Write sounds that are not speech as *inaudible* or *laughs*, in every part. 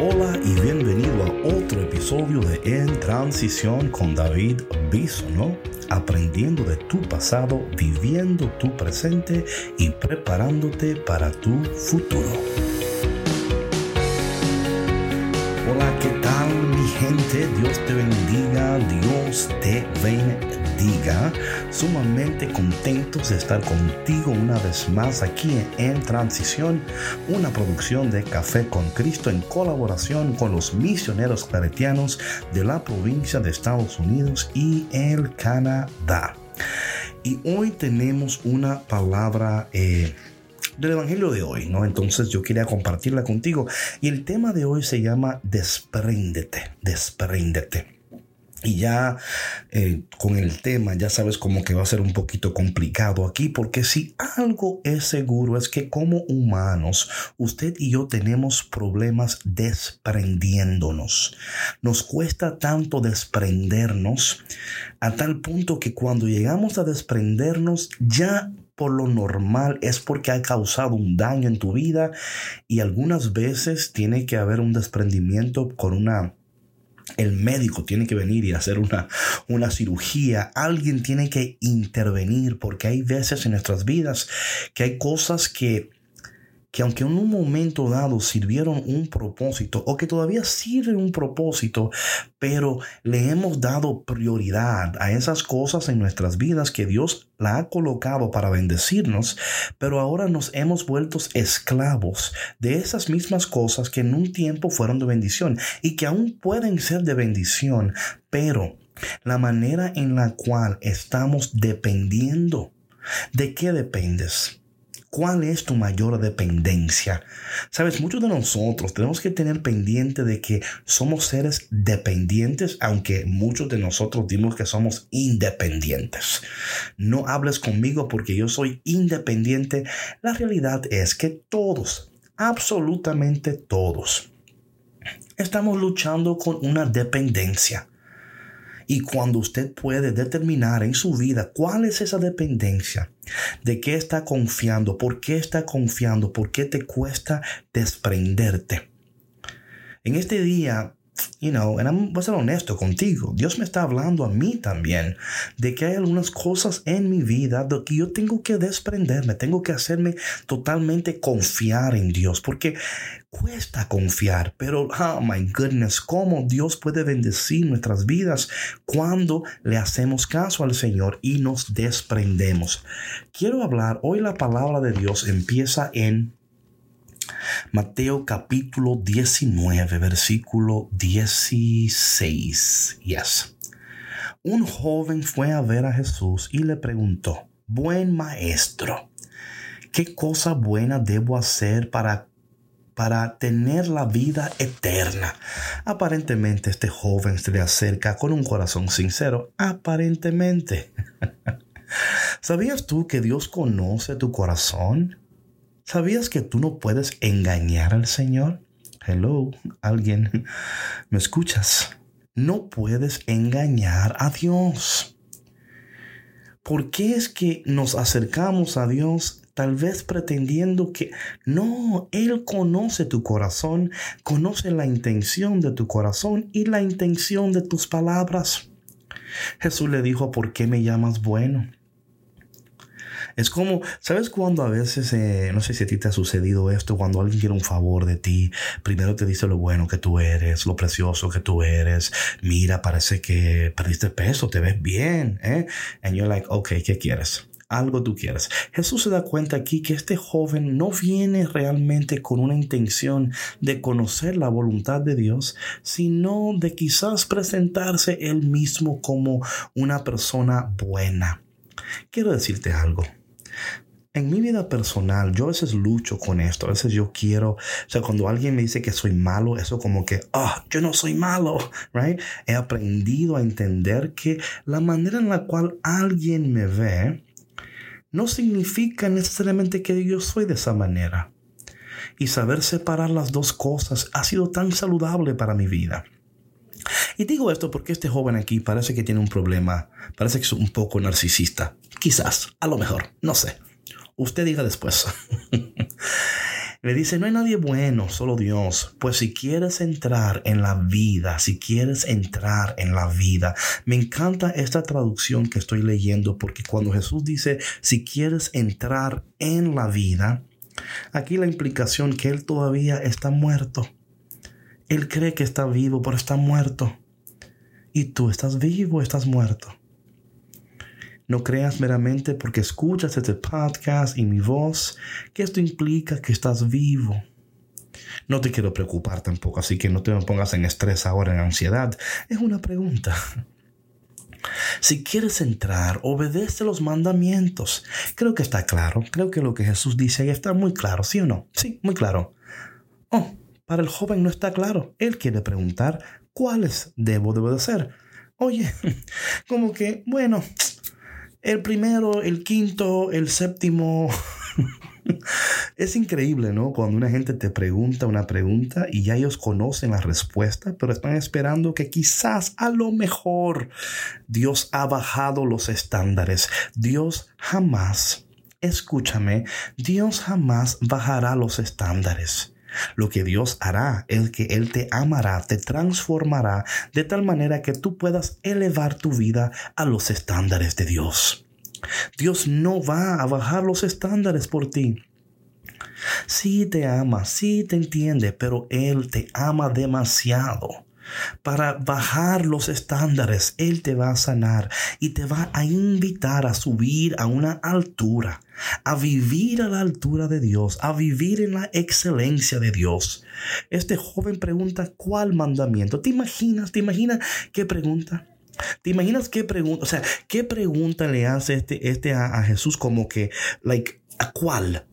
Hola y bienvenido a otro episodio de En Transición con David Bisono, aprendiendo de tu pasado, viviendo tu presente y preparándote para tu futuro. Hola, ¿qué tal mi gente? Dios te bendiga, Dios te bendiga. Sumamente contentos de estar contigo una vez más aquí en Transición, una producción de Café con Cristo en colaboración con los misioneros claretianos de la provincia de Estados Unidos y el Canadá. Y hoy tenemos una palabra... Eh, del Evangelio de hoy, ¿no? Entonces yo quería compartirla contigo. Y el tema de hoy se llama Despréndete, despréndete. Y ya eh, con el tema, ya sabes como que va a ser un poquito complicado aquí, porque si algo es seguro es que como humanos, usted y yo tenemos problemas desprendiéndonos. Nos cuesta tanto desprendernos a tal punto que cuando llegamos a desprendernos ya por lo normal es porque ha causado un daño en tu vida y algunas veces tiene que haber un desprendimiento con una el médico tiene que venir y hacer una, una cirugía. Alguien tiene que intervenir porque hay veces en nuestras vidas que hay cosas que que aunque en un momento dado sirvieron un propósito o que todavía sirven un propósito, pero le hemos dado prioridad a esas cosas en nuestras vidas que Dios la ha colocado para bendecirnos, pero ahora nos hemos vuelto esclavos de esas mismas cosas que en un tiempo fueron de bendición y que aún pueden ser de bendición, pero la manera en la cual estamos dependiendo, ¿de qué dependes? ¿Cuál es tu mayor dependencia? Sabes, muchos de nosotros tenemos que tener pendiente de que somos seres dependientes, aunque muchos de nosotros dimos que somos independientes. No hables conmigo porque yo soy independiente. La realidad es que todos, absolutamente todos, estamos luchando con una dependencia. Y cuando usted puede determinar en su vida cuál es esa dependencia, de qué está confiando, por qué está confiando, por qué te cuesta desprenderte. En este día you know, voy a ser honesto contigo, Dios me está hablando a mí también de que hay algunas cosas en mi vida de que yo tengo que desprenderme, tengo que hacerme totalmente confiar en Dios, porque cuesta confiar, pero oh my goodness, cómo Dios puede bendecir nuestras vidas cuando le hacemos caso al Señor y nos desprendemos. Quiero hablar, hoy la palabra de Dios empieza en Mateo capítulo 19, versículo 16. Yes. Un joven fue a ver a Jesús y le preguntó, Buen maestro, ¿qué cosa buena debo hacer para para tener la vida eterna. Aparentemente este joven se le acerca con un corazón sincero. Aparentemente. *laughs* ¿Sabías tú que Dios conoce tu corazón? ¿Sabías que tú no puedes engañar al Señor? Hello, alguien, ¿me escuchas? No puedes engañar a Dios. ¿Por qué es que nos acercamos a Dios tal vez pretendiendo que no, Él conoce tu corazón, conoce la intención de tu corazón y la intención de tus palabras? Jesús le dijo, ¿por qué me llamas bueno? Es como, ¿sabes cuando a veces, eh, no sé si a ti te ha sucedido esto, cuando alguien quiere un favor de ti, primero te dice lo bueno que tú eres, lo precioso que tú eres, mira, parece que perdiste peso, te ves bien, ¿eh? And you're like, ok, ¿qué quieres? algo tú quieres. Jesús se da cuenta aquí que este joven no viene realmente con una intención de conocer la voluntad de Dios, sino de quizás presentarse él mismo como una persona buena. Quiero decirte algo. En mi vida personal, yo a veces lucho con esto, a veces yo quiero, o sea, cuando alguien me dice que soy malo, eso como que, ah, yo no soy malo, *laughs* right? He aprendido a entender que la manera en la cual alguien me ve no significa necesariamente que yo soy de esa manera. Y saber separar las dos cosas ha sido tan saludable para mi vida. Y digo esto porque este joven aquí parece que tiene un problema, parece que es un poco narcisista. Quizás, a lo mejor, no sé. Usted diga después. *laughs* Le dice, no hay nadie bueno, solo Dios. Pues si quieres entrar en la vida, si quieres entrar en la vida, me encanta esta traducción que estoy leyendo porque cuando Jesús dice, si quieres entrar en la vida, aquí la implicación que Él todavía está muerto. Él cree que está vivo, pero está muerto. Y tú estás vivo, estás muerto. No creas meramente porque escuchas este podcast y mi voz que esto implica que estás vivo. No te quiero preocupar tampoco, así que no te pongas en estrés ahora, en ansiedad. Es una pregunta. Si quieres entrar, obedece los mandamientos. Creo que está claro. Creo que lo que Jesús dice ahí está muy claro, ¿sí o no? Sí, muy claro. Oh, para el joven no está claro. Él quiere preguntar cuáles debo de obedecer. Oye, *laughs* como que, bueno, el primero, el quinto, el séptimo. *laughs* es increíble, ¿no? Cuando una gente te pregunta una pregunta y ya ellos conocen la respuesta, pero están esperando que quizás a lo mejor Dios ha bajado los estándares. Dios jamás, escúchame, Dios jamás bajará los estándares. Lo que Dios hará es que Él te amará, te transformará de tal manera que tú puedas elevar tu vida a los estándares de Dios. Dios no va a bajar los estándares por ti. Sí te ama, sí te entiende, pero Él te ama demasiado para bajar los estándares. Él te va a sanar y te va a invitar a subir a una altura, a vivir a la altura de Dios, a vivir en la excelencia de Dios. Este joven pregunta, ¿cuál mandamiento? ¿Te imaginas? ¿Te imaginas qué pregunta? ¿Te imaginas qué pregunta? O sea, ¿qué pregunta le hace este, este a, Jesús como que, like, ¿a cuál?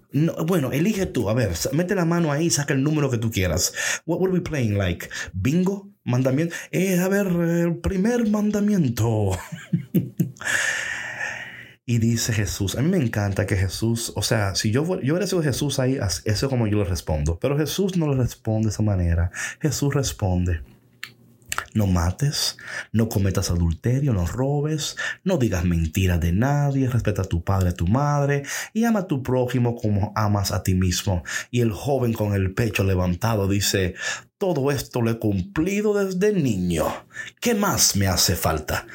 bueno, elige tú. A ver, mete la mano ahí saca el número que tú quieras. What were we playing? Like, bingo? Mandamiento. Eh, a ver, el primer mandamiento. *laughs* y dice Jesús, a mí me encanta que Jesús, o sea, si yo, yo hubiera sido Jesús ahí, eso es como yo le respondo. Pero Jesús no le responde de esa manera. Jesús responde. No mates, no cometas adulterio, no robes, no digas mentiras de nadie, respeta a tu padre, a tu madre y ama a tu prójimo como amas a ti mismo. Y el joven con el pecho levantado dice, todo esto lo he cumplido desde niño. ¿Qué más me hace falta?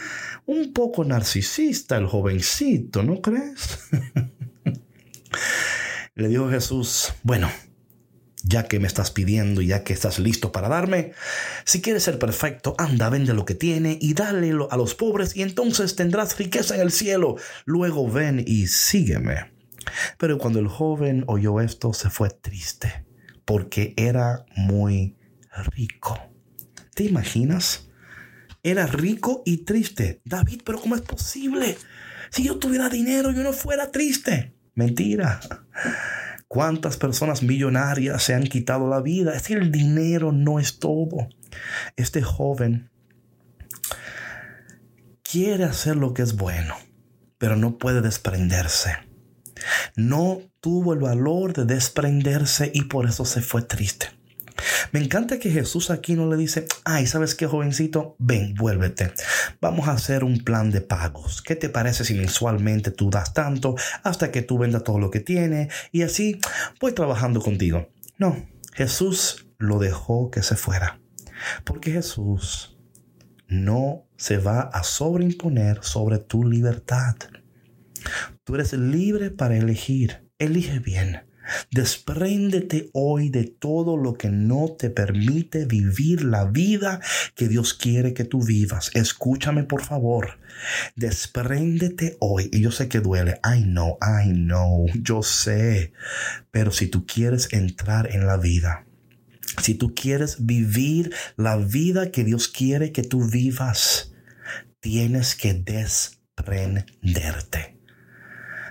Un poco narcisista el jovencito, ¿no crees? *laughs* Le dijo Jesús, bueno, ya que me estás pidiendo, ya que estás listo para darme, si quieres ser perfecto, anda, vende lo que tiene y dale a los pobres y entonces tendrás riqueza en el cielo. Luego ven y sígueme. Pero cuando el joven oyó esto, se fue triste, porque era muy rico. ¿Te imaginas? Era rico y triste. David, pero ¿cómo es posible? Si yo tuviera dinero, yo no fuera triste. Mentira. ¿Cuántas personas millonarias se han quitado la vida? Es que el dinero no es todo. Este joven quiere hacer lo que es bueno, pero no puede desprenderse. No tuvo el valor de desprenderse y por eso se fue triste. Me encanta que Jesús aquí no le dice, ay, ¿sabes qué, jovencito? Ven, vuélvete. Vamos a hacer un plan de pagos. ¿Qué te parece si mensualmente tú das tanto hasta que tú vendas todo lo que tiene y así voy trabajando contigo? No, Jesús lo dejó que se fuera. Porque Jesús no se va a sobreimponer sobre tu libertad. Tú eres libre para elegir. Elige bien. Despréndete hoy de todo lo que no te permite vivir la vida que Dios quiere que tú vivas. Escúchame por favor. Despréndete hoy. Y yo sé que duele. I know, I know. Yo sé. Pero si tú quieres entrar en la vida, si tú quieres vivir la vida que Dios quiere que tú vivas, tienes que desprenderte.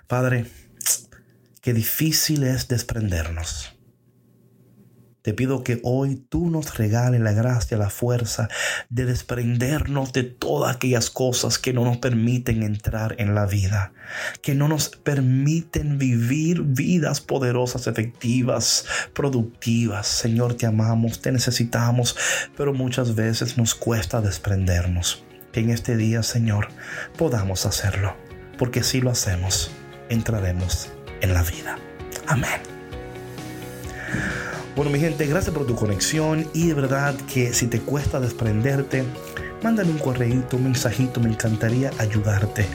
Padre, Qué difícil es desprendernos. Te pido que hoy tú nos regales la gracia, la fuerza de desprendernos de todas aquellas cosas que no nos permiten entrar en la vida, que no nos permiten vivir vidas poderosas, efectivas, productivas. Señor, te amamos, te necesitamos, pero muchas veces nos cuesta desprendernos. Que en este día, Señor, podamos hacerlo, porque si lo hacemos, entraremos en la vida. Amén. Bueno, mi gente, gracias por tu conexión y de verdad que si te cuesta desprenderte, mándame un correíto, un mensajito, me encantaría ayudarte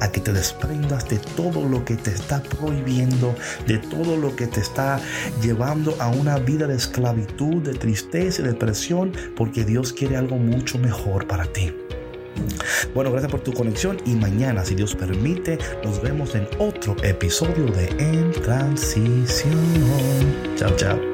a que te desprendas de todo lo que te está prohibiendo, de todo lo que te está llevando a una vida de esclavitud, de tristeza y depresión, porque Dios quiere algo mucho mejor para ti. Bueno, gracias por tu conexión y mañana, si Dios permite, nos vemos en otro episodio de En Transición. Chao, chao.